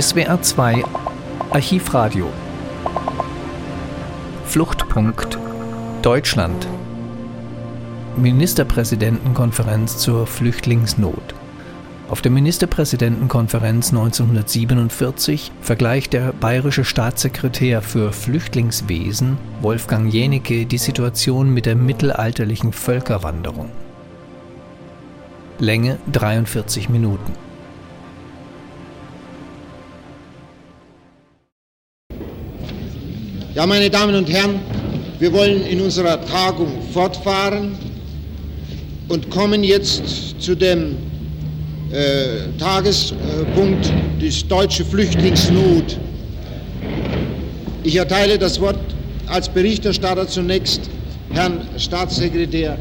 SWR 2 Archivradio Fluchtpunkt Deutschland Ministerpräsidentenkonferenz zur Flüchtlingsnot auf der Ministerpräsidentenkonferenz 1947 vergleicht der bayerische Staatssekretär für Flüchtlingswesen Wolfgang Jenecke die Situation mit der mittelalterlichen Völkerwanderung. Länge 43 Minuten. Ja, meine Damen und Herren, wir wollen in unserer Tagung fortfahren und kommen jetzt zu dem äh, Tagespunkt des deutsche Flüchtlingsnot. Ich erteile das Wort als Berichterstatter zunächst Herrn Staatssekretär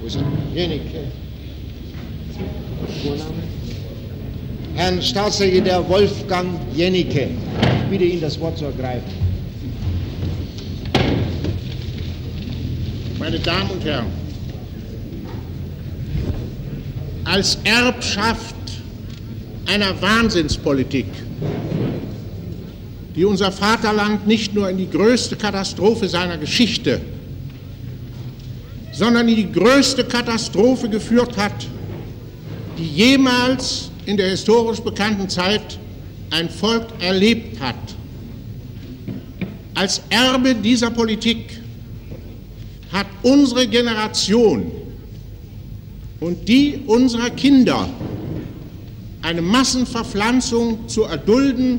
wo ist er? Jenecke. Herrn Staatssekretär Wolfgang Jennecke. Ich bitte ihn, das Wort zu ergreifen. Meine Damen und Herren, als Erbschaft einer Wahnsinnspolitik, die unser Vaterland nicht nur in die größte Katastrophe seiner Geschichte, sondern in die größte Katastrophe geführt hat, die jemals in der historisch bekannten Zeit ein Volk erlebt hat. Als Erbe dieser Politik hat unsere Generation und die unserer Kinder eine Massenverpflanzung zu erdulden,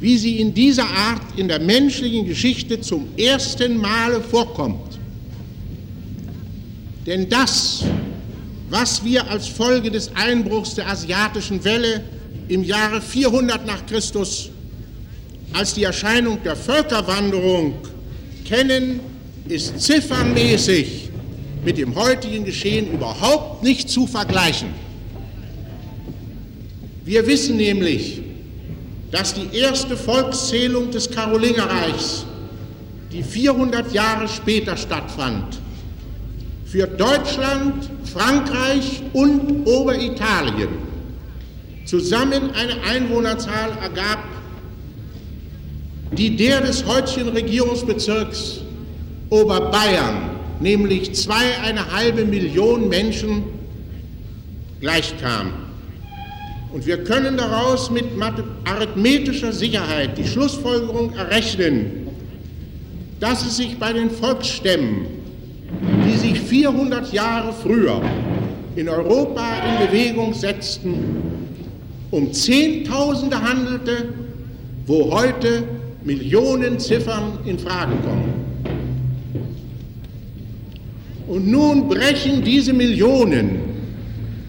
wie sie in dieser Art in der menschlichen Geschichte zum ersten Male vorkommt. Denn das, was wir als Folge des Einbruchs der asiatischen Welle im Jahre 400 nach Christus als die Erscheinung der Völkerwanderung kennen, ist ziffernmäßig mit dem heutigen Geschehen überhaupt nicht zu vergleichen. Wir wissen nämlich, dass die erste Volkszählung des Karolingerreichs, die 400 Jahre später stattfand, für Deutschland, Frankreich und Oberitalien zusammen eine Einwohnerzahl ergab, die der des heutigen Regierungsbezirks Oberbayern nämlich zweieinhalb Millionen Menschen gleichkam. Und wir können daraus mit arithmetischer Sicherheit die Schlussfolgerung errechnen, dass es sich bei den Volksstämmen, sich 400 Jahre früher in Europa in Bewegung setzten, um Zehntausende handelte, wo heute Millionen Ziffern in Frage kommen. Und nun brechen diese Millionen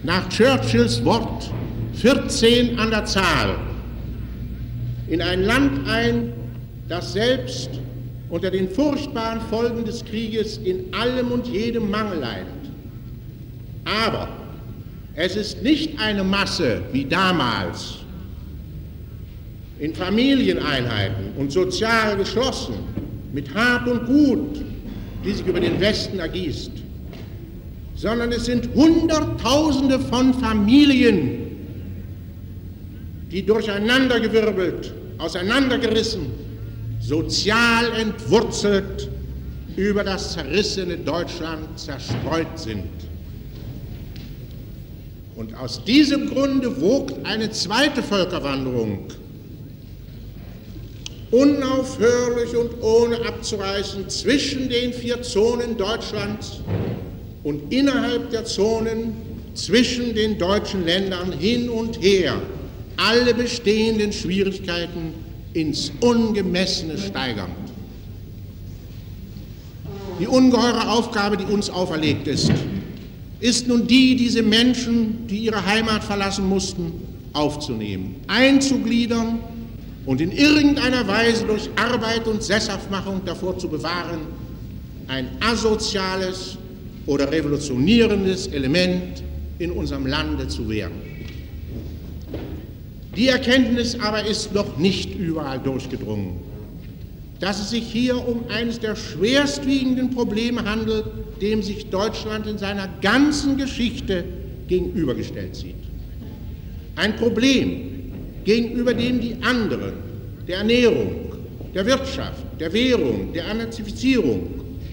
nach Churchills Wort 14 an der Zahl in ein Land ein, das selbst unter den furchtbaren Folgen des Krieges in allem und jedem Mangel leidet. Aber es ist nicht eine Masse wie damals in Familieneinheiten und sozial geschlossen, mit Hab und Gut, die sich über den Westen ergießt, sondern es sind Hunderttausende von Familien, die durcheinandergewirbelt, auseinandergerissen, sozial entwurzelt über das zerrissene Deutschland zerstreut sind. Und aus diesem Grunde wogt eine zweite Völkerwanderung unaufhörlich und ohne abzureißen zwischen den vier Zonen Deutschlands und innerhalb der Zonen zwischen den deutschen Ländern hin und her alle bestehenden Schwierigkeiten ins Ungemessene steigernd. Die ungeheure Aufgabe, die uns auferlegt ist, ist nun die, diese Menschen, die ihre Heimat verlassen mussten, aufzunehmen, einzugliedern und in irgendeiner Weise durch Arbeit und Sesshaftmachung davor zu bewahren, ein asoziales oder revolutionierendes Element in unserem Lande zu werden. Die Erkenntnis aber ist noch nicht überall durchgedrungen, dass es sich hier um eines der schwerstwiegenden Probleme handelt, dem sich Deutschland in seiner ganzen Geschichte gegenübergestellt sieht. Ein Problem, gegenüber dem die anderen, der Ernährung, der Wirtschaft, der Währung, der Anazifizierung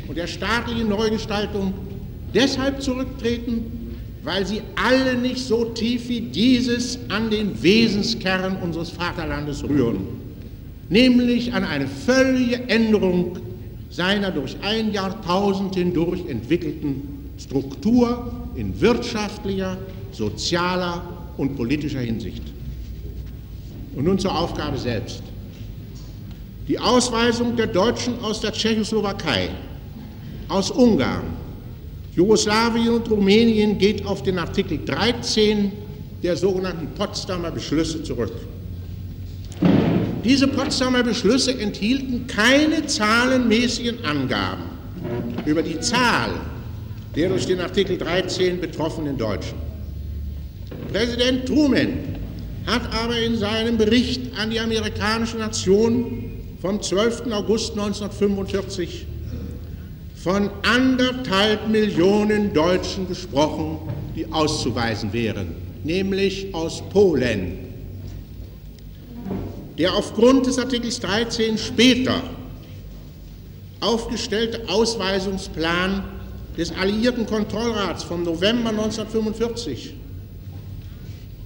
und der staatlichen Neugestaltung deshalb zurücktreten, weil sie alle nicht so tief wie dieses an den Wesenskern unseres Vaterlandes rühren, nämlich an eine völlige Änderung seiner durch ein Jahrtausend hindurch entwickelten Struktur in wirtschaftlicher, sozialer und politischer Hinsicht. Und nun zur Aufgabe selbst. Die Ausweisung der Deutschen aus der Tschechoslowakei, aus Ungarn, Jugoslawien und Rumänien geht auf den Artikel 13 der sogenannten Potsdamer Beschlüsse zurück. Diese Potsdamer Beschlüsse enthielten keine zahlenmäßigen Angaben über die Zahl der durch den Artikel 13 betroffenen Deutschen. Präsident Truman hat aber in seinem Bericht an die amerikanische Nation vom 12. August 1945 von anderthalb Millionen Deutschen gesprochen, die auszuweisen wären, nämlich aus Polen. Der aufgrund des Artikels 13 später aufgestellte Ausweisungsplan des Alliierten Kontrollrats vom November 1945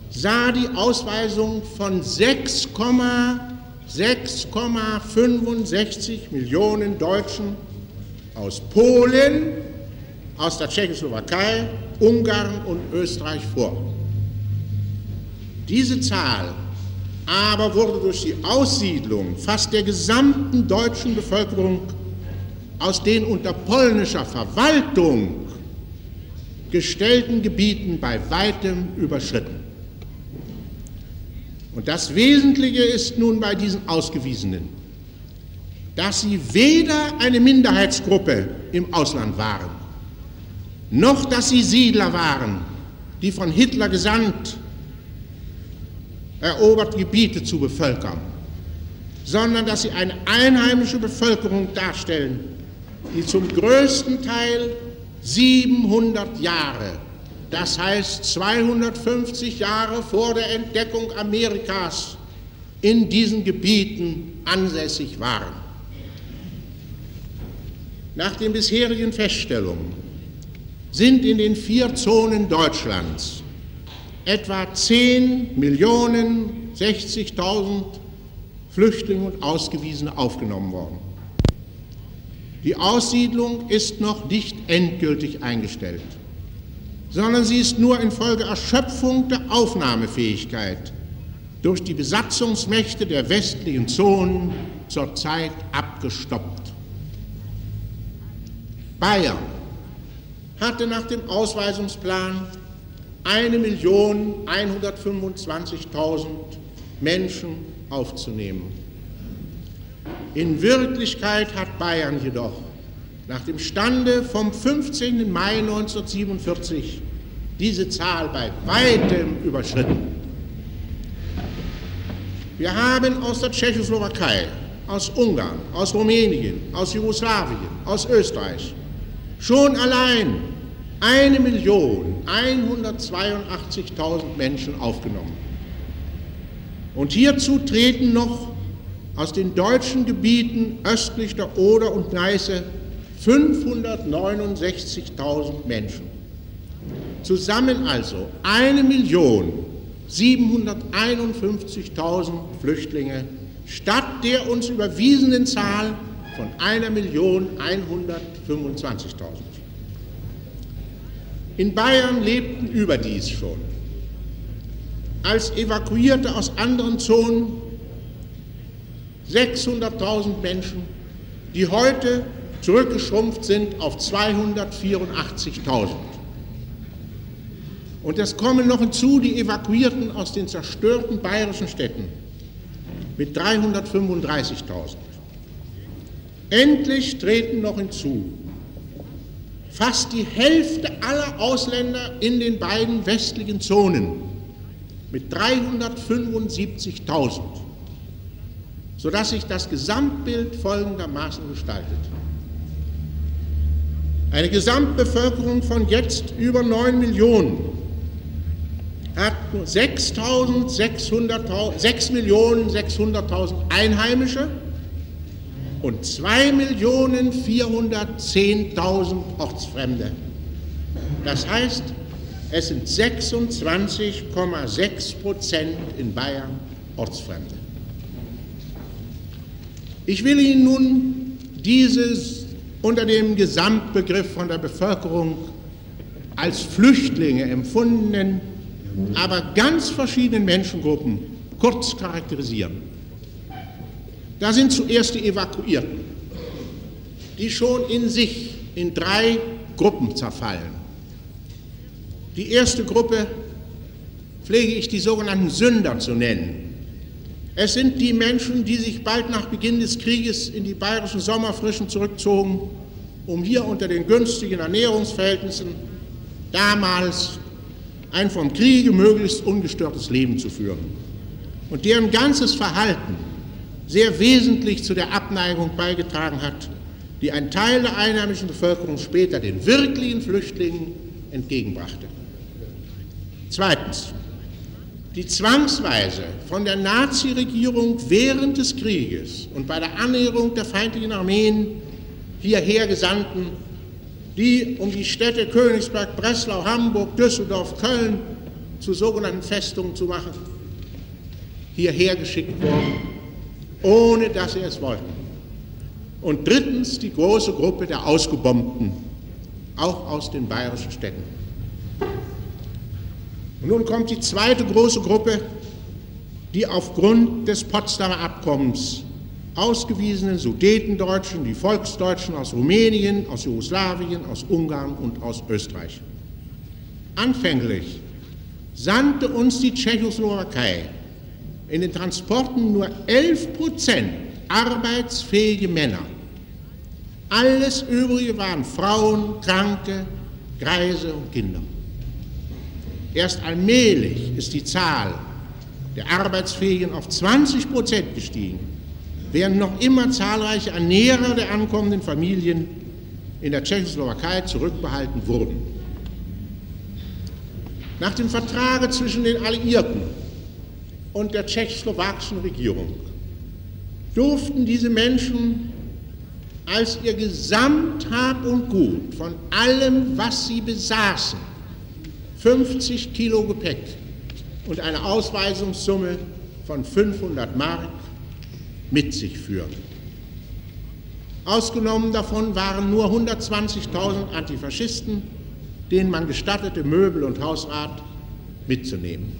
sah die Ausweisung von 6,6,65 Millionen Deutschen aus Polen, aus der Tschechoslowakei, Ungarn und Österreich vor. Diese Zahl aber wurde durch die Aussiedlung fast der gesamten deutschen Bevölkerung aus den unter polnischer Verwaltung gestellten Gebieten bei weitem überschritten. Und das Wesentliche ist nun bei diesen Ausgewiesenen, dass sie weder eine Minderheitsgruppe im Ausland waren, noch dass sie Siedler waren, die von Hitler gesandt, erobert Gebiete zu bevölkern, sondern dass sie eine einheimische Bevölkerung darstellen, die zum größten Teil 700 Jahre das heißt 250 Jahre vor der Entdeckung Amerikas, in diesen Gebieten ansässig waren. Nach den bisherigen Feststellungen sind in den vier Zonen Deutschlands etwa 10 Millionen 60.000 Flüchtlinge und Ausgewiesene aufgenommen worden. Die Aussiedlung ist noch nicht endgültig eingestellt sondern sie ist nur infolge Erschöpfung der Aufnahmefähigkeit durch die Besatzungsmächte der westlichen Zonen zurzeit abgestoppt. Bayern hatte nach dem Ausweisungsplan 1.125.000 Menschen aufzunehmen. In Wirklichkeit hat Bayern jedoch nach dem Stande vom 15. Mai 1947 diese Zahl bei weitem überschritten. Wir haben aus der Tschechoslowakei, aus Ungarn, aus Rumänien, aus Jugoslawien, aus Österreich schon allein 1.182.000 Menschen aufgenommen. Und hierzu treten noch aus den deutschen Gebieten östlich der Oder und Neiße 569.000 Menschen. Zusammen also 1.751.000 Flüchtlinge statt der uns überwiesenen Zahl von 1.125.000. In Bayern lebten überdies schon als Evakuierte aus anderen Zonen 600.000 Menschen, die heute zurückgeschrumpft sind auf 284.000. Und es kommen noch hinzu die Evakuierten aus den zerstörten bayerischen Städten mit 335.000. Endlich treten noch hinzu fast die Hälfte aller Ausländer in den beiden westlichen Zonen mit 375.000, sodass sich das Gesamtbild folgendermaßen gestaltet. Eine Gesamtbevölkerung von jetzt über 9 Millionen hat 6.600.000 Einheimische und 2.410.000 Ortsfremde. Das heißt, es sind 26,6 Prozent in Bayern Ortsfremde. Ich will Ihnen nun dieses unter dem Gesamtbegriff von der Bevölkerung als Flüchtlinge empfundenen, aber ganz verschiedenen Menschengruppen kurz charakterisieren. Da sind zuerst die Evakuierten, die schon in sich in drei Gruppen zerfallen. Die erste Gruppe pflege ich die sogenannten Sünder zu nennen. Es sind die Menschen, die sich bald nach Beginn des Krieges in die bayerischen Sommerfrischen zurückzogen, um hier unter den günstigen Ernährungsverhältnissen damals ein vom Kriege möglichst ungestörtes Leben zu führen und deren ganzes Verhalten sehr wesentlich zu der Abneigung beigetragen hat, die ein Teil der einheimischen Bevölkerung später den wirklichen Flüchtlingen entgegenbrachte. Zweitens, die zwangsweise von der Nazi-Regierung während des Krieges und bei der Annäherung der feindlichen Armeen hierher gesandten, die um die Städte Königsberg, Breslau, Hamburg, Düsseldorf, Köln zu sogenannten Festungen zu machen, hierher geschickt worden, ohne dass sie es wollten. Und drittens die große Gruppe der Ausgebombten, auch aus den bayerischen Städten. Und nun kommt die zweite große Gruppe, die aufgrund des Potsdamer Abkommens ausgewiesenen Sudetendeutschen, die Volksdeutschen aus Rumänien, aus Jugoslawien, aus Ungarn und aus Österreich. Anfänglich sandte uns die Tschechoslowakei in den Transporten nur 11 Prozent arbeitsfähige Männer. Alles Übrige waren Frauen, Kranke, Greise und Kinder. Erst allmählich ist die Zahl der Arbeitsfähigen auf 20 Prozent gestiegen, während noch immer zahlreiche Ernährer der ankommenden Familien in der Tschechoslowakei zurückbehalten wurden. Nach dem Vertrag zwischen den Alliierten und der tschechoslowakischen Regierung durften diese Menschen als ihr Gesamthab und Gut von allem, was sie besaßen, 50 Kilo Gepäck und eine Ausweisungssumme von 500 Mark mit sich führen. Ausgenommen davon waren nur 120.000 Antifaschisten, denen man gestattete, Möbel und Hausrat mitzunehmen.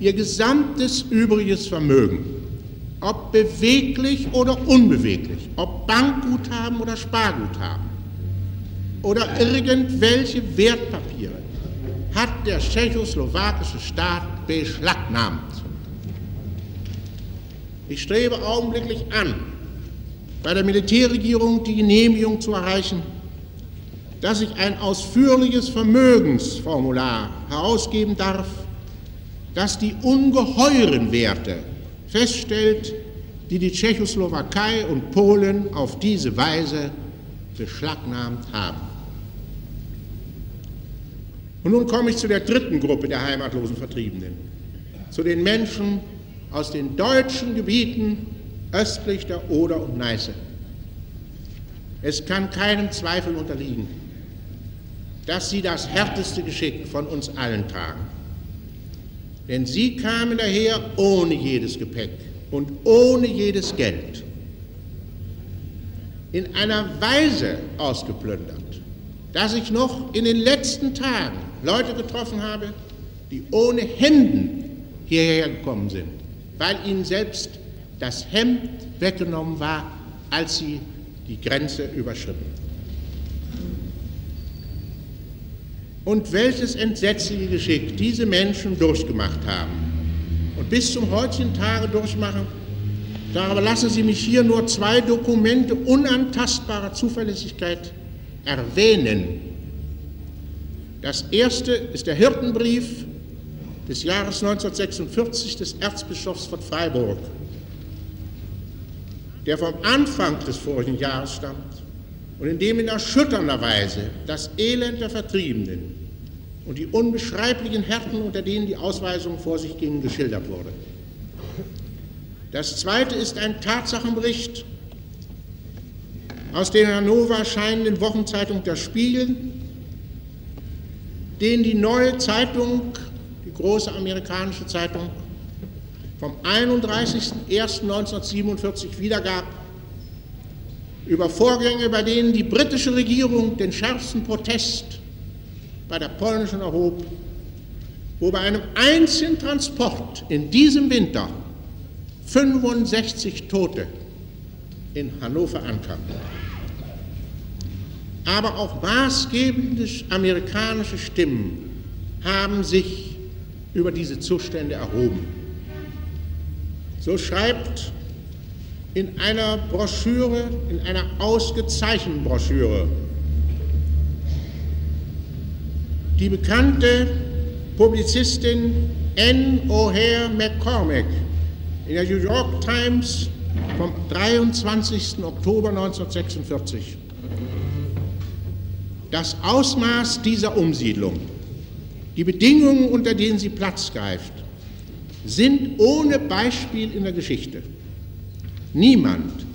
Ihr gesamtes übriges Vermögen, ob beweglich oder unbeweglich, ob Bankguthaben oder Sparguthaben, oder irgendwelche Wertpapiere hat der tschechoslowakische Staat beschlagnahmt. Ich strebe augenblicklich an, bei der Militärregierung die Genehmigung zu erreichen, dass ich ein ausführliches Vermögensformular herausgeben darf, das die ungeheuren Werte feststellt, die die Tschechoslowakei und Polen auf diese Weise beschlagnahmt haben. Und nun komme ich zu der dritten Gruppe der heimatlosen Vertriebenen, zu den Menschen aus den deutschen Gebieten östlich der Oder und Neiße. Es kann keinem Zweifel unterliegen, dass sie das härteste Geschick von uns allen tragen. Denn sie kamen daher ohne jedes Gepäck und ohne jedes Geld, in einer Weise ausgeplündert, dass ich noch in den letzten Tagen Leute getroffen habe, die ohne Hemden hierher gekommen sind, weil ihnen selbst das Hemd weggenommen war, als sie die Grenze überschritten. Und welches entsetzliche Geschick diese Menschen durchgemacht haben. Und bis zum heutigen Tage durchmachen, darüber lassen Sie mich hier nur zwei Dokumente unantastbarer Zuverlässigkeit erwähnen, das erste ist der Hirtenbrief des Jahres 1946 des Erzbischofs von Freiburg, der vom Anfang des vorigen Jahres stammt und in dem in erschütternder Weise das Elend der Vertriebenen und die unbeschreiblichen Härten, unter denen die Ausweisung vor sich ging, geschildert wurde. Das zweite ist ein Tatsachenbericht aus der Hannover erscheinenden Wochenzeitung Der Spiegel, den die neue Zeitung, die große amerikanische Zeitung, vom 31.01.1947 wiedergab, über Vorgänge, bei denen die britische Regierung den schärfsten Protest bei der polnischen erhob, wo bei einem einzigen Transport in diesem Winter 65 Tote in Hannover ankamen. Aber auch maßgebende amerikanische Stimmen haben sich über diese Zustände erhoben. So schreibt in einer Broschüre, in einer ausgezeichneten Broschüre, die bekannte Publizistin Anne O'Hare McCormack in der New York Times vom 23. Oktober 1946. Das Ausmaß dieser Umsiedlung, die Bedingungen, unter denen sie Platz greift, sind ohne Beispiel in der Geschichte. Niemand,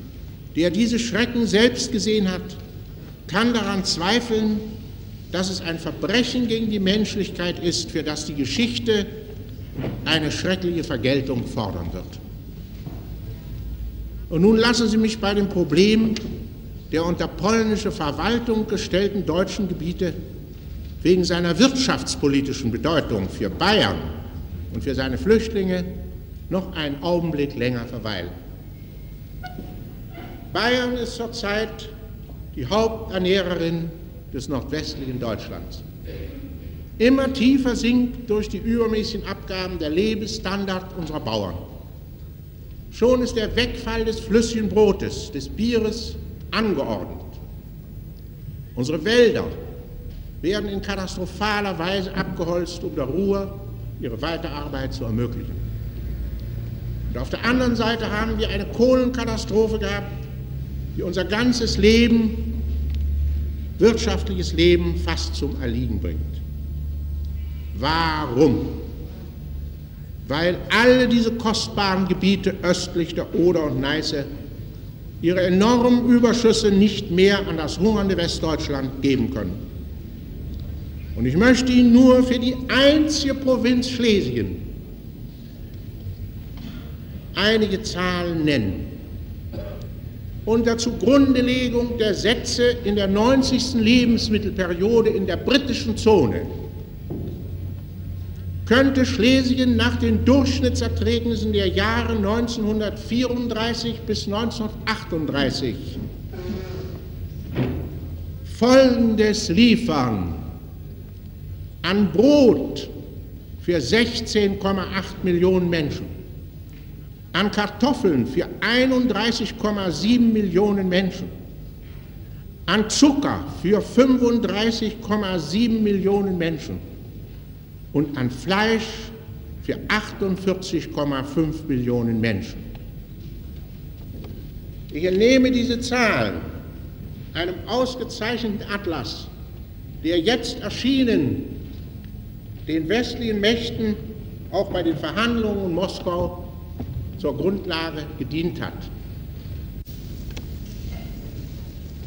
der diese Schrecken selbst gesehen hat, kann daran zweifeln, dass es ein Verbrechen gegen die Menschlichkeit ist, für das die Geschichte eine schreckliche Vergeltung fordern wird. Und nun lassen Sie mich bei dem Problem der unter polnische Verwaltung gestellten deutschen Gebiete wegen seiner wirtschaftspolitischen Bedeutung für Bayern und für seine Flüchtlinge noch einen Augenblick länger verweilen. Bayern ist zurzeit die Haupternährerin des nordwestlichen Deutschlands. Immer tiefer sinkt durch die übermäßigen Abgaben der Lebensstandard unserer Bauern. Schon ist der Wegfall des flüssigen Brotes, des Bieres angeordnet. Unsere Wälder werden in katastrophaler Weise abgeholzt, um der Ruhr ihre Weiterarbeit zu ermöglichen. Und auf der anderen Seite haben wir eine Kohlenkatastrophe gehabt, die unser ganzes Leben wirtschaftliches Leben fast zum Erliegen bringt. Warum? Weil alle diese kostbaren Gebiete östlich der Oder und Neiße ihre enormen Überschüsse nicht mehr an das hungernde Westdeutschland geben können. Und ich möchte Ihnen nur für die einzige Provinz Schlesien einige Zahlen nennen unter Zugrundelegung der Sätze in der 90. Lebensmittelperiode in der britischen Zone könnte Schlesien nach den Durchschnittserträgnissen der Jahre 1934 bis 1938 Folgendes liefern an Brot für 16,8 Millionen Menschen an Kartoffeln für 31,7 Millionen Menschen, an Zucker für 35,7 Millionen Menschen und an Fleisch für 48,5 Millionen Menschen. Ich entnehme diese Zahlen einem ausgezeichneten Atlas, der jetzt erschienen den westlichen Mächten auch bei den Verhandlungen in Moskau zur Grundlage gedient hat.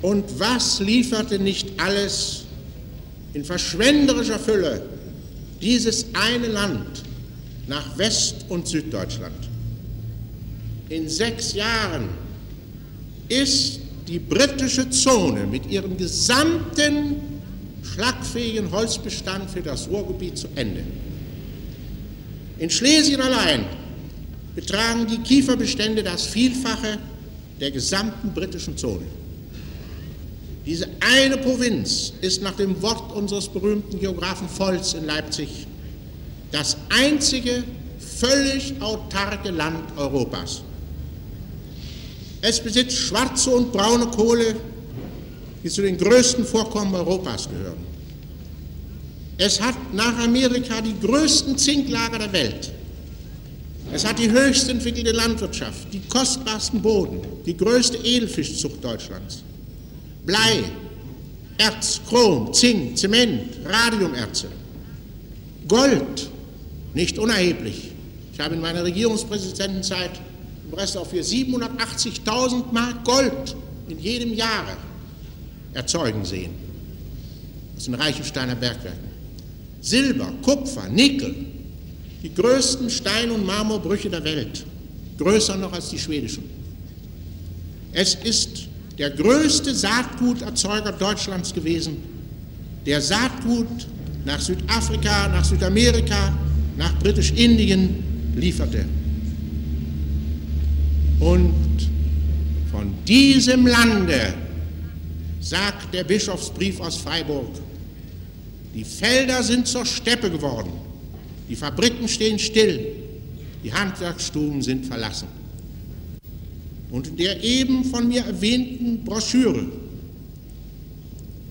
Und was lieferte nicht alles in verschwenderischer Fülle dieses eine Land nach West- und Süddeutschland? In sechs Jahren ist die britische Zone mit ihrem gesamten schlagfähigen Holzbestand für das Ruhrgebiet zu Ende. In Schlesien allein betragen die Kieferbestände das Vielfache der gesamten britischen Zone. Diese eine Provinz ist nach dem Wort unseres berühmten Geographen Volz in Leipzig das einzige völlig autarke Land Europas. Es besitzt schwarze und braune Kohle, die zu den größten Vorkommen Europas gehören. Es hat nach Amerika die größten Zinklager der Welt. Es hat die höchst entwickelte Landwirtschaft, die kostbarsten Boden, die größte Edelfischzucht Deutschlands. Blei, Erz, Chrom, Zink, Zement, Radiumerze. Gold, nicht unerheblich. Ich habe in meiner Regierungspräsidentenzeit in Breslau für 780.000 Mark Gold in jedem Jahre erzeugen sehen. aus den Reichensteiner Bergwerken. Silber, Kupfer, Nickel, die größten Stein- und Marmorbrüche der Welt, größer noch als die schwedischen. Es ist der größte Saatguterzeuger Deutschlands gewesen, der Saatgut nach Südafrika, nach Südamerika, nach Britisch-Indien lieferte. Und von diesem Lande sagt der Bischofsbrief aus Freiburg, die Felder sind zur Steppe geworden, die Fabriken stehen still, die Handwerksstuben sind verlassen. Und in der eben von mir erwähnten Broschüre,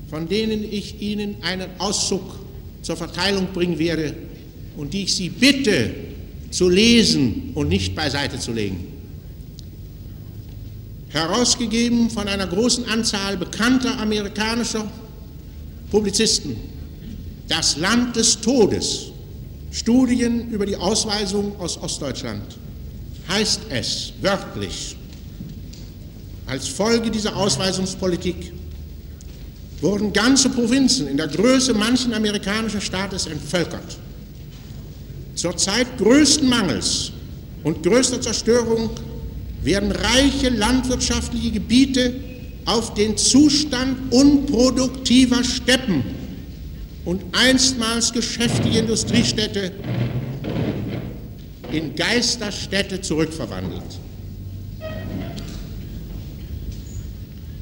von denen ich Ihnen einen Auszug zur Verteilung bringen werde und die ich Sie bitte zu lesen und nicht beiseite zu legen. Herausgegeben von einer großen Anzahl bekannter amerikanischer Publizisten, das Land des Todes, Studien über die Ausweisung aus Ostdeutschland, heißt es wörtlich, als Folge dieser Ausweisungspolitik wurden ganze Provinzen in der Größe manchen amerikanischen Staates entvölkert. Zur Zeit größten Mangels und größter Zerstörung werden reiche landwirtschaftliche Gebiete auf den Zustand unproduktiver Steppen und einstmals geschäftige Industriestädte in Geisterstädte zurückverwandelt.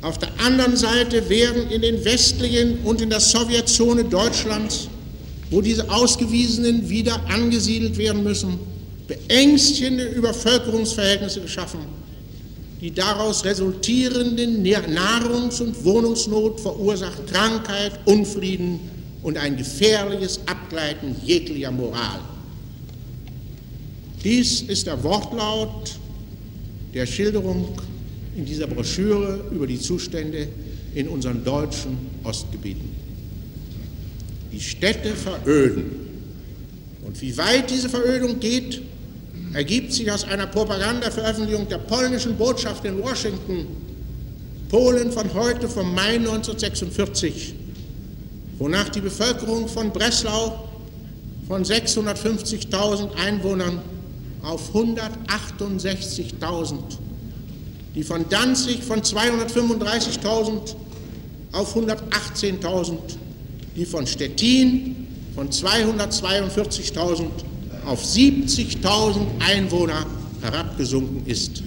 Auf der anderen Seite werden in den westlichen und in der Sowjetzone Deutschlands, wo diese Ausgewiesenen wieder angesiedelt werden müssen, beängstigende Übervölkerungsverhältnisse geschaffen. Die daraus resultierende Nahrungs- und Wohnungsnot verursacht Krankheit, Unfrieden und ein gefährliches Abgleiten jeglicher Moral. Dies ist der Wortlaut der Schilderung in dieser Broschüre über die Zustände in unseren deutschen Ostgebieten. Die Städte veröden. Und wie weit diese Verödung geht, ergibt sich aus einer Propagandaveröffentlichung der polnischen Botschaft in Washington, Polen von heute, vom Mai 1946, wonach die Bevölkerung von Breslau von 650.000 Einwohnern auf 168.000 die von Danzig von 235.000 auf 118.000, die von Stettin von 242.000 auf 70.000 Einwohner herabgesunken ist.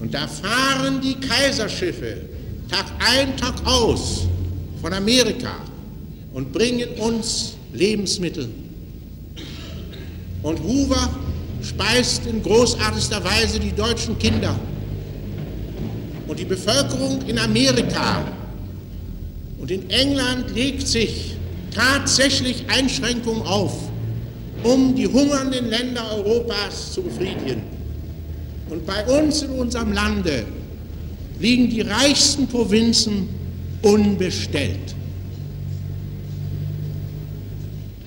Und da fahren die Kaiserschiffe Tag ein, Tag aus von Amerika und bringen uns Lebensmittel. Und Hoover speist in großartigster Weise die deutschen Kinder. Und die Bevölkerung in Amerika und in England legt sich tatsächlich Einschränkungen auf, um die hungernden Länder Europas zu befriedigen. Und bei uns in unserem Lande liegen die reichsten Provinzen unbestellt.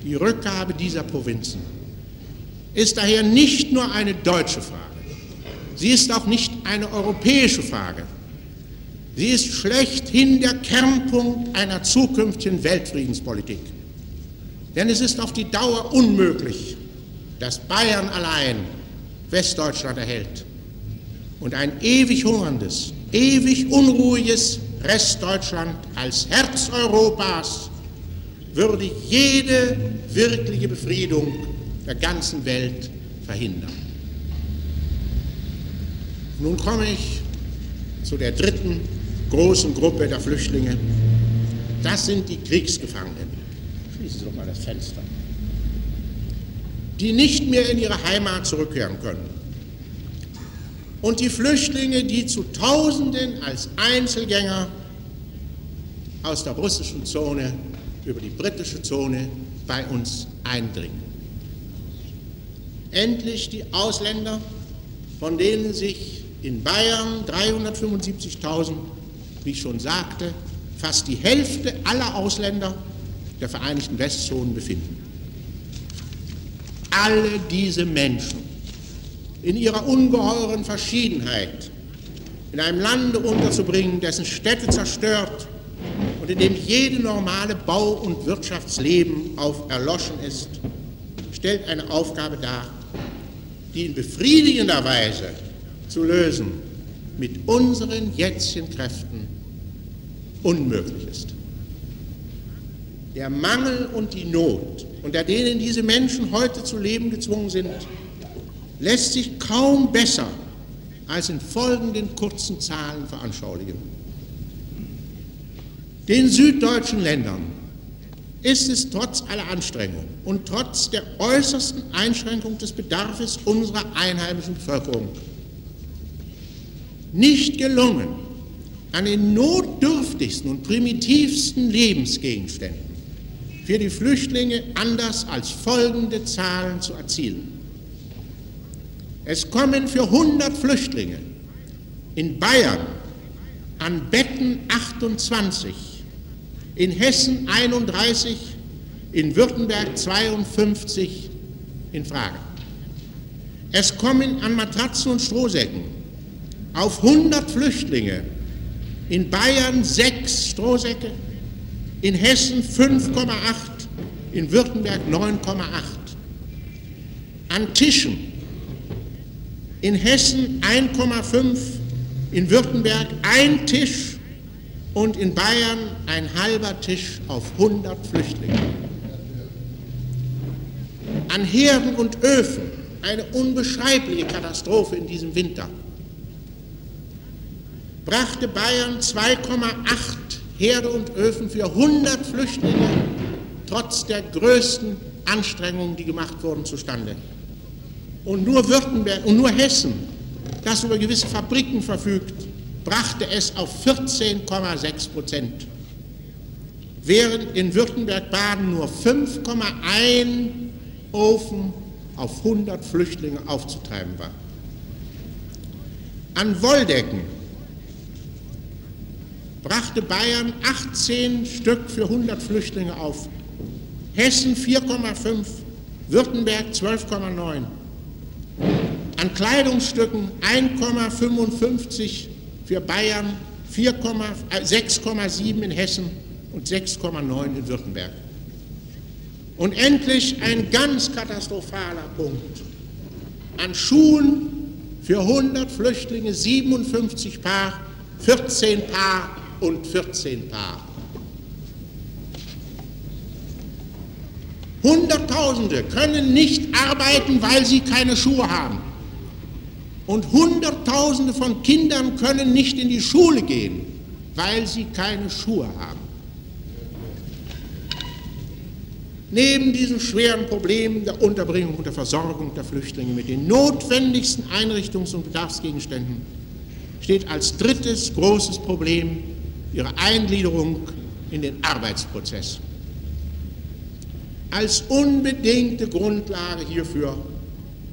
Die Rückgabe dieser Provinzen ist daher nicht nur eine deutsche Frage, sie ist auch nicht eine europäische Frage, sie ist schlechthin der Kernpunkt einer zukünftigen Weltfriedenspolitik. Denn es ist auf die Dauer unmöglich, dass Bayern allein Westdeutschland erhält und ein ewig hungerndes, ewig unruhiges Restdeutschland als Herz Europas würde jede wirkliche Befriedung der ganzen Welt verhindern. Nun komme ich zu der dritten großen Gruppe der Flüchtlinge. Das sind die Kriegsgefangenen. Schließen Sie doch mal das Fenster. Die nicht mehr in ihre Heimat zurückkehren können. Und die Flüchtlinge, die zu Tausenden als Einzelgänger aus der russischen Zone über die britische Zone bei uns eindringen endlich die Ausländer, von denen sich in Bayern 375.000, wie ich schon sagte, fast die Hälfte aller Ausländer der Vereinigten Westzonen befinden. Alle diese Menschen in ihrer ungeheuren Verschiedenheit in einem Lande unterzubringen, dessen Städte zerstört und in dem jede normale Bau- und Wirtschaftsleben auf erloschen ist, stellt eine Aufgabe dar, die in befriedigender Weise zu lösen mit unseren jetzigen Kräften unmöglich ist. Der Mangel und die Not, unter denen diese Menschen heute zu leben gezwungen sind, lässt sich kaum besser als in folgenden kurzen Zahlen veranschauligen. Den süddeutschen Ländern ist es trotz aller Anstrengungen und trotz der äußersten Einschränkung des Bedarfs unserer einheimischen Bevölkerung nicht gelungen, an den notdürftigsten und primitivsten Lebensgegenständen für die Flüchtlinge anders als folgende Zahlen zu erzielen. Es kommen für 100 Flüchtlinge in Bayern an Betten 28, in Hessen 31, in Württemberg 52 in Frage. Es kommen an Matratzen und Strohsäcken auf 100 Flüchtlinge in Bayern 6 Strohsäcke, in Hessen 5,8, in Württemberg 9,8. An Tischen in Hessen 1,5, in Württemberg ein Tisch und in Bayern ein halber Tisch auf 100 Flüchtlinge. An Herden und Öfen eine unbeschreibliche Katastrophe in diesem Winter. Brachte Bayern 2,8 Herde und Öfen für 100 Flüchtlinge trotz der größten Anstrengungen, die gemacht wurden, zustande und nur Württemberg und nur Hessen, das über gewisse Fabriken verfügt, brachte es auf 14,6 Prozent, während in Württemberg-Baden nur 5,1 Ofen auf 100 Flüchtlinge aufzutreiben war. An Wolldecken brachte Bayern 18 Stück für 100 Flüchtlinge auf, Hessen 4,5, Württemberg 12,9. An Kleidungsstücken 1,55 für Bayern, 6,7 äh, in Hessen und 6,9 in Württemberg. Und endlich ein ganz katastrophaler Punkt. An Schuhen für 100 Flüchtlinge 57 Paar, 14 Paar und 14 Paar. Hunderttausende können nicht arbeiten, weil sie keine Schuhe haben. Und Hunderttausende von Kindern können nicht in die Schule gehen, weil sie keine Schuhe haben. Neben diesen schweren Problemen der Unterbringung und der Versorgung der Flüchtlinge mit den notwendigsten Einrichtungs- und Bedarfsgegenständen steht als drittes großes Problem ihre Eingliederung in den Arbeitsprozess. Als unbedingte Grundlage hierfür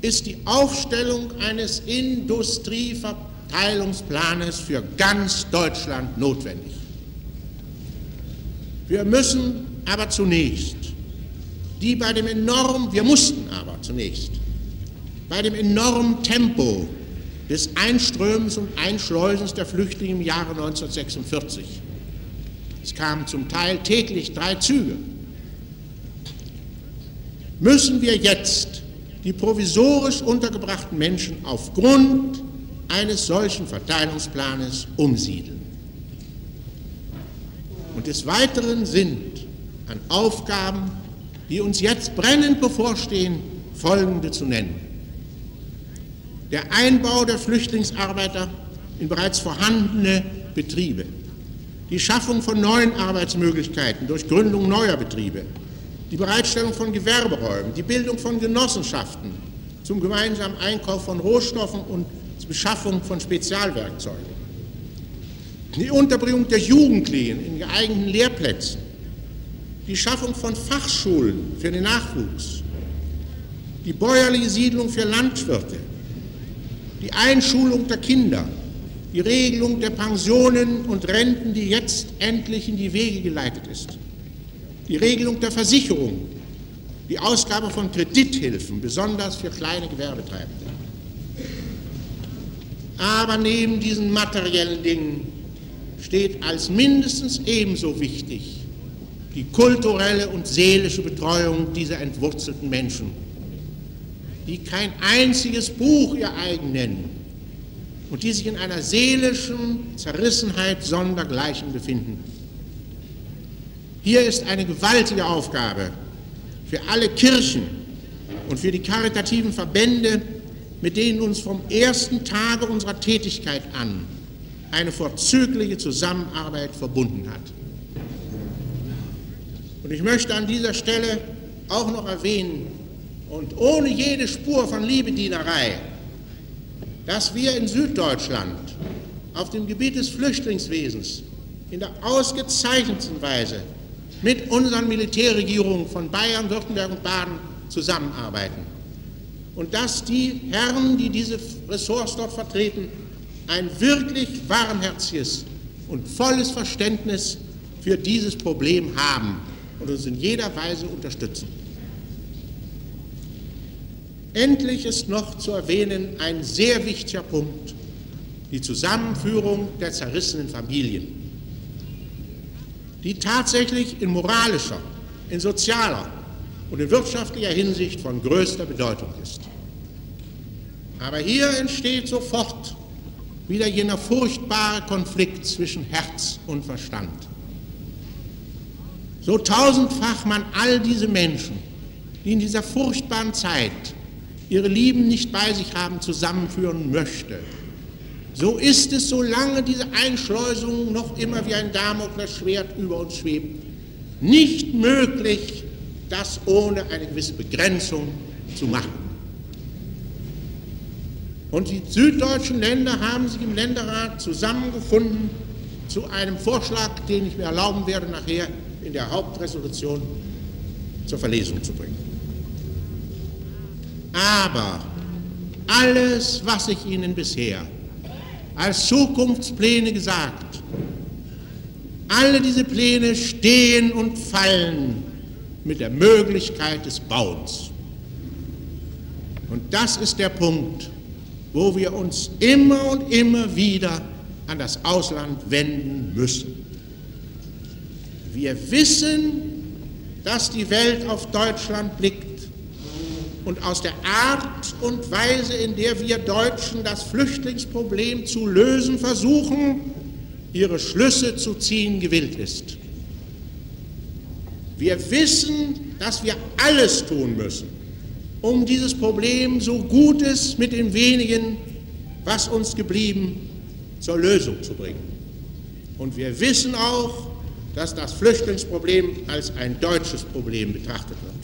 ist die Aufstellung eines Industrieverteilungsplanes für ganz Deutschland notwendig. Wir müssen aber zunächst die bei dem enormen, wir mussten aber zunächst bei dem enormen Tempo des Einströmens und Einschleusens der Flüchtlinge im Jahre 1946. Es kamen zum Teil täglich drei Züge müssen wir jetzt die provisorisch untergebrachten Menschen aufgrund eines solchen Verteilungsplanes umsiedeln. Und des Weiteren sind an Aufgaben, die uns jetzt brennend bevorstehen, folgende zu nennen. Der Einbau der Flüchtlingsarbeiter in bereits vorhandene Betriebe, die Schaffung von neuen Arbeitsmöglichkeiten durch Gründung neuer Betriebe, die Bereitstellung von Gewerberäumen, die Bildung von Genossenschaften zum gemeinsamen Einkauf von Rohstoffen und zur Beschaffung von Spezialwerkzeugen, die Unterbringung der Jugendlichen in geeigneten Lehrplätzen, die Schaffung von Fachschulen für den Nachwuchs, die bäuerliche Siedlung für Landwirte, die Einschulung der Kinder, die Regelung der Pensionen und Renten, die jetzt endlich in die Wege geleitet ist die Regelung der Versicherung, die Ausgabe von Kredithilfen, besonders für kleine Gewerbetreibende. Aber neben diesen materiellen Dingen steht als mindestens ebenso wichtig die kulturelle und seelische Betreuung dieser entwurzelten Menschen, die kein einziges Buch ihr eigen nennen und die sich in einer seelischen Zerrissenheit sondergleichen befinden. Hier ist eine gewaltige Aufgabe für alle Kirchen und für die karitativen Verbände, mit denen uns vom ersten Tage unserer Tätigkeit an eine vorzügliche Zusammenarbeit verbunden hat. Und ich möchte an dieser Stelle auch noch erwähnen, und ohne jede Spur von Liebedienerei, dass wir in Süddeutschland auf dem Gebiet des Flüchtlingswesens in der ausgezeichnetsten Weise mit unseren Militärregierungen von Bayern, Württemberg und Baden zusammenarbeiten. Und dass die Herren, die diese Ressorts dort vertreten, ein wirklich warmherziges und volles Verständnis für dieses Problem haben und uns in jeder Weise unterstützen. Endlich ist noch zu erwähnen ein sehr wichtiger Punkt, die Zusammenführung der zerrissenen Familien, die tatsächlich in moralischer, in sozialer und in wirtschaftlicher Hinsicht von größter Bedeutung ist. Aber hier entsteht sofort wieder jener furchtbare Konflikt zwischen Herz und Verstand. So tausendfach man all diese Menschen, die in dieser furchtbaren Zeit ihre Lieben nicht bei sich haben, zusammenführen möchte. So ist es, solange diese Einschleusung noch immer wie ein Damoklesschwert über uns schwebt, nicht möglich, das ohne eine gewisse Begrenzung zu machen. Und die süddeutschen Länder haben sich im Länderrat zusammengefunden zu einem Vorschlag, den ich mir erlauben werde, nachher in der Hauptresolution zur Verlesung zu bringen. Aber alles, was ich Ihnen bisher als Zukunftspläne gesagt, alle diese Pläne stehen und fallen mit der Möglichkeit des Bauens. Und das ist der Punkt, wo wir uns immer und immer wieder an das Ausland wenden müssen. Wir wissen, dass die Welt auf Deutschland blickt und aus der Art und Weise, in der wir Deutschen das Flüchtlingsproblem zu lösen versuchen, ihre Schlüsse zu ziehen gewillt ist. Wir wissen, dass wir alles tun müssen, um dieses Problem so gut es mit dem wenigen, was uns geblieben, zur Lösung zu bringen. Und wir wissen auch, dass das Flüchtlingsproblem als ein deutsches Problem betrachtet wird.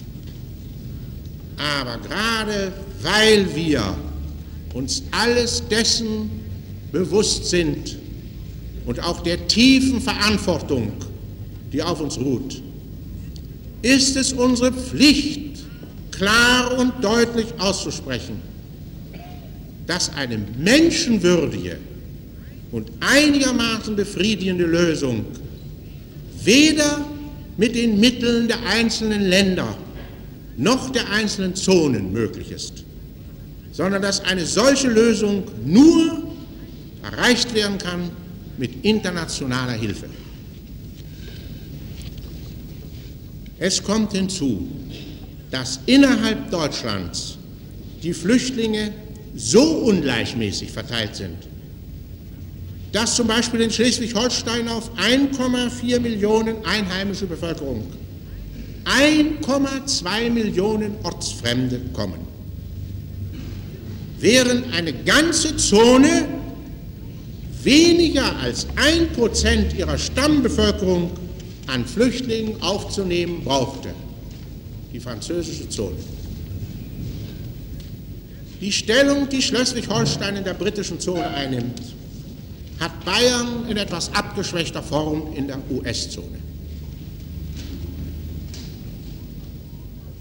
Aber gerade weil wir uns alles dessen bewusst sind und auch der tiefen Verantwortung, die auf uns ruht, ist es unsere Pflicht, klar und deutlich auszusprechen, dass eine menschenwürdige und einigermaßen befriedigende Lösung weder mit den Mitteln der einzelnen Länder noch der einzelnen Zonen möglich ist, sondern dass eine solche Lösung nur erreicht werden kann mit internationaler Hilfe. Es kommt hinzu, dass innerhalb Deutschlands die Flüchtlinge so ungleichmäßig verteilt sind, dass zum Beispiel in Schleswig-Holstein auf 1,4 Millionen einheimische Bevölkerung 1,2 Millionen Ortsfremde kommen. Während eine ganze Zone weniger als ein Prozent ihrer Stammbevölkerung an Flüchtlingen aufzunehmen brauchte, die französische Zone. Die Stellung, die Schleswig-Holstein in der britischen Zone einnimmt, hat Bayern in etwas abgeschwächter Form in der US-Zone.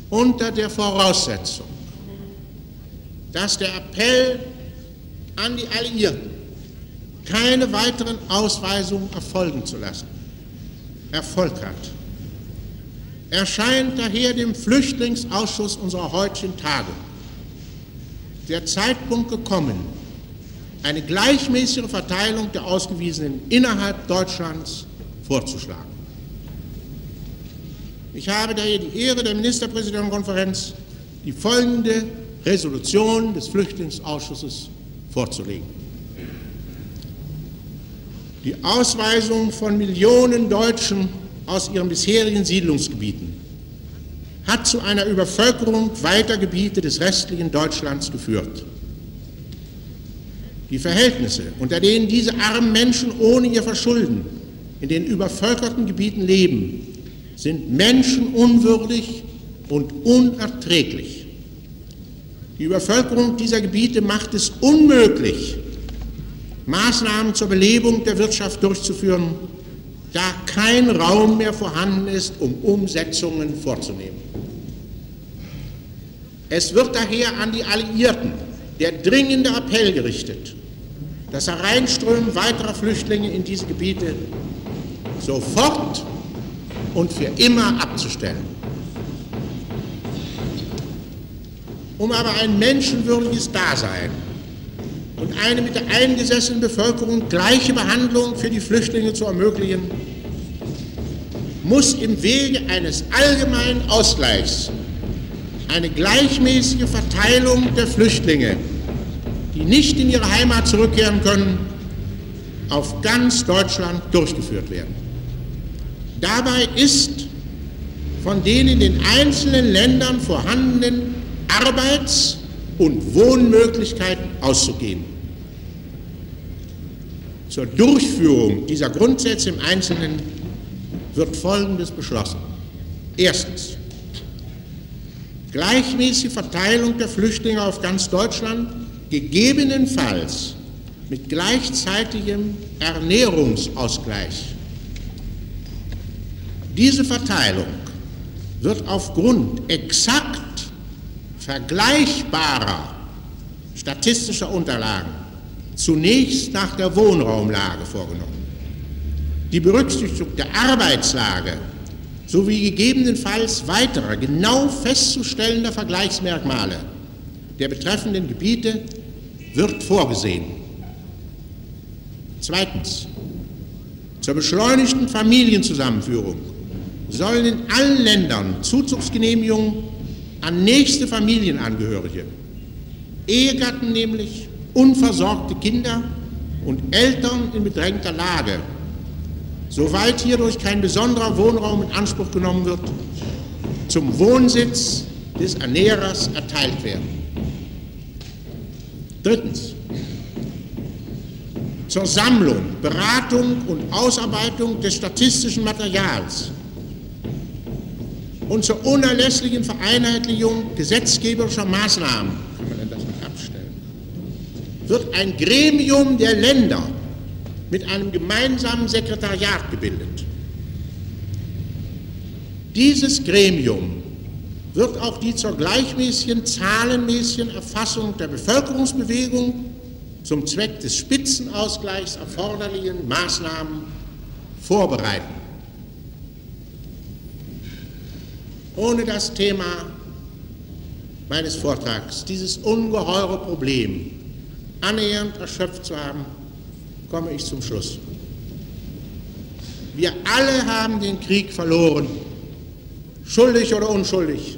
Unter der Voraussetzung, dass der Appell an die Alliierten, keine weiteren Ausweisungen erfolgen zu lassen, Erfolg hat, erscheint daher dem Flüchtlingsausschuss unserer heutigen Tagung der Zeitpunkt gekommen, eine gleichmäßige Verteilung der Ausgewiesenen innerhalb Deutschlands vorzuschlagen. Ich habe daher die Ehre der Ministerpräsidentenkonferenz, die folgende Resolution des Flüchtlingsausschusses vorzulegen. Die Ausweisung von Millionen Deutschen aus ihren bisherigen Siedlungsgebieten hat zu einer Übervölkerung weiter Gebiete des restlichen Deutschlands geführt. Die Verhältnisse, unter denen diese armen Menschen ohne ihr Verschulden in den übervölkerten Gebieten leben, sind menschenunwürdig und unerträglich. Die Übervölkerung dieser Gebiete macht es unmöglich, Maßnahmen zur Belebung der Wirtschaft durchzuführen, da kein Raum mehr vorhanden ist, um Umsetzungen vorzunehmen. Es wird daher an die Alliierten der dringende Appell gerichtet, das Hereinströmen weiterer Flüchtlinge in diese Gebiete sofort und für immer abzustellen. Um aber ein menschenwürdiges Dasein und eine mit der eingesessenen Bevölkerung gleiche Behandlung für die Flüchtlinge zu ermöglichen, muss im Wege eines allgemeinen Ausgleichs eine gleichmäßige Verteilung der Flüchtlinge, die nicht in ihre Heimat zurückkehren können, auf ganz Deutschland durchgeführt werden. Dabei ist von den in den einzelnen Ländern vorhandenen Arbeits- und Wohnmöglichkeiten auszugehen. Zur Durchführung dieser Grundsätze im Einzelnen wird Folgendes beschlossen. Erstens. Gleichmäßige Verteilung der Flüchtlinge auf ganz Deutschland, gegebenenfalls mit gleichzeitigem Ernährungsausgleich. Diese Verteilung wird aufgrund exakt vergleichbarer statistischer Unterlagen zunächst nach der Wohnraumlage vorgenommen. Die Berücksichtigung der Arbeitslage sowie gegebenenfalls weiterer genau festzustellender Vergleichsmerkmale der betreffenden Gebiete wird vorgesehen. Zweitens. Zur beschleunigten Familienzusammenführung sollen in allen Ländern Zuzugsgenehmigungen an nächste Familienangehörige, Ehegatten nämlich, unversorgte Kinder und Eltern in bedrängter Lage, soweit hierdurch kein besonderer Wohnraum in Anspruch genommen wird, zum Wohnsitz des Ernährers erteilt werden. Drittens. Zur Sammlung, Beratung und Ausarbeitung des statistischen Materials und zur unerlässlichen Vereinheitlichung gesetzgeberischer Maßnahmen, kann man denn das nicht abstellen, wird ein Gremium der Länder mit einem gemeinsamen Sekretariat gebildet. Dieses Gremium wird auch die zur gleichmäßigen, zahlenmäßigen Erfassung der Bevölkerungsbewegung zum Zweck des Spitzenausgleichs erforderlichen Maßnahmen vorbereiten. Ohne das Thema meines Vortrags, dieses ungeheure Problem annähernd erschöpft zu haben, komme ich zum Schluss. Wir alle haben den Krieg verloren, schuldig oder unschuldig.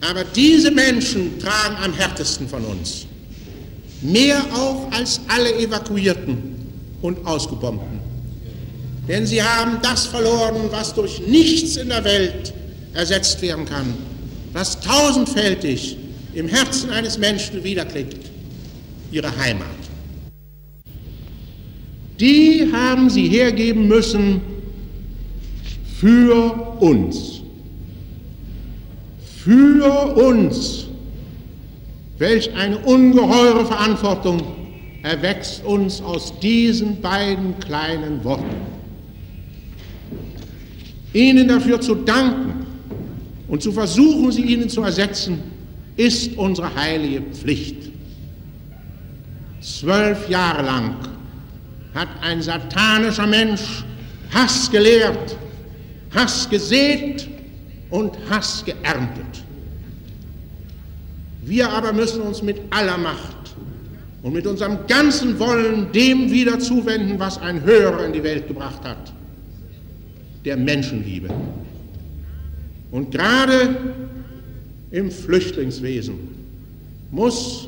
Aber diese Menschen tragen am härtesten von uns, mehr auch als alle Evakuierten und Ausgebombten. Denn sie haben das verloren, was durch nichts in der Welt ersetzt werden kann, was tausendfältig im Herzen eines Menschen wiederklingt, ihre Heimat. Die haben sie hergeben müssen für uns. Für uns. Welch eine ungeheure Verantwortung erwächst uns aus diesen beiden kleinen Worten. Ihnen dafür zu danken, und zu versuchen, sie ihnen zu ersetzen, ist unsere heilige Pflicht. Zwölf Jahre lang hat ein satanischer Mensch Hass gelehrt, Hass gesät und Hass geerntet. Wir aber müssen uns mit aller Macht und mit unserem ganzen Wollen dem wieder zuwenden, was ein Höherer in die Welt gebracht hat, der Menschenliebe. Und gerade im Flüchtlingswesen muss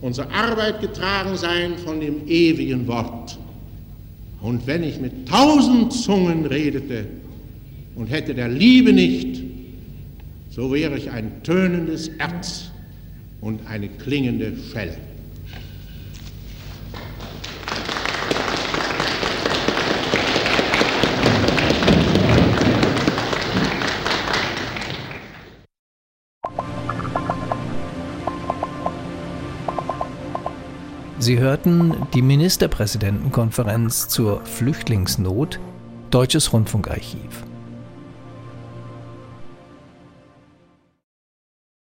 unsere Arbeit getragen sein von dem ewigen Wort. Und wenn ich mit tausend Zungen redete und hätte der Liebe nicht, so wäre ich ein tönendes Erz und eine klingende Schelle. Sie hörten die Ministerpräsidentenkonferenz zur Flüchtlingsnot, Deutsches Rundfunkarchiv.